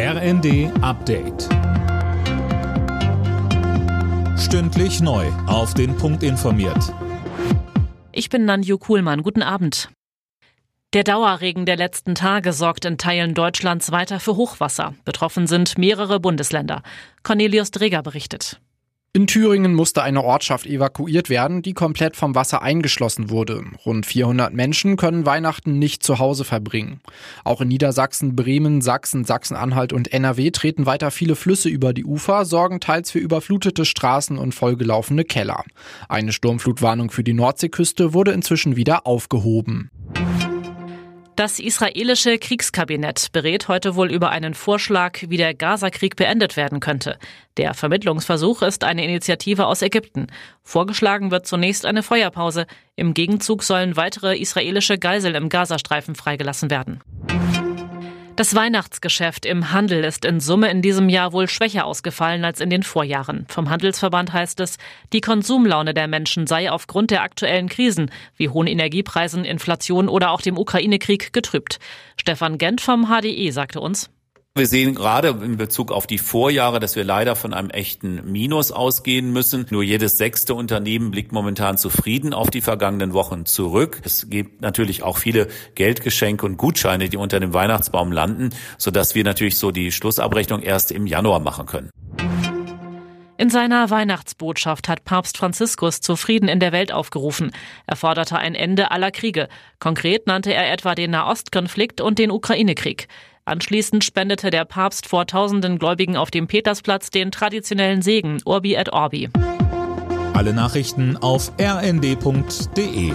RND Update. Stündlich neu. Auf den Punkt informiert. Ich bin Nanju Kuhlmann. Guten Abend. Der Dauerregen der letzten Tage sorgt in Teilen Deutschlands weiter für Hochwasser. Betroffen sind mehrere Bundesländer. Cornelius Dreger berichtet. In Thüringen musste eine Ortschaft evakuiert werden, die komplett vom Wasser eingeschlossen wurde. Rund 400 Menschen können Weihnachten nicht zu Hause verbringen. Auch in Niedersachsen, Bremen, Sachsen, Sachsen-Anhalt und NRW treten weiter viele Flüsse über die Ufer, sorgen teils für überflutete Straßen und vollgelaufene Keller. Eine Sturmflutwarnung für die Nordseeküste wurde inzwischen wieder aufgehoben. Das israelische Kriegskabinett berät heute wohl über einen Vorschlag, wie der Gazakrieg beendet werden könnte. Der Vermittlungsversuch ist eine Initiative aus Ägypten. Vorgeschlagen wird zunächst eine Feuerpause. Im Gegenzug sollen weitere israelische Geiseln im Gazastreifen freigelassen werden. Das Weihnachtsgeschäft im Handel ist in Summe in diesem Jahr wohl schwächer ausgefallen als in den Vorjahren. Vom Handelsverband heißt es, die Konsumlaune der Menschen sei aufgrund der aktuellen Krisen wie hohen Energiepreisen, Inflation oder auch dem Ukraine-Krieg getrübt. Stefan Gent vom HDE sagte uns, wir sehen gerade in Bezug auf die Vorjahre, dass wir leider von einem echten Minus ausgehen müssen. Nur jedes sechste Unternehmen blickt momentan zufrieden auf die vergangenen Wochen zurück. Es gibt natürlich auch viele Geldgeschenke und Gutscheine, die unter dem Weihnachtsbaum landen, sodass wir natürlich so die Schlussabrechnung erst im Januar machen können. In seiner Weihnachtsbotschaft hat Papst Franziskus zu Frieden in der Welt aufgerufen. Er forderte ein Ende aller Kriege. Konkret nannte er etwa den Nahostkonflikt und den Ukraine-Krieg. Anschließend spendete der Papst vor tausenden Gläubigen auf dem Petersplatz den traditionellen Segen Urbi et Orbi. Alle Nachrichten auf rnd.de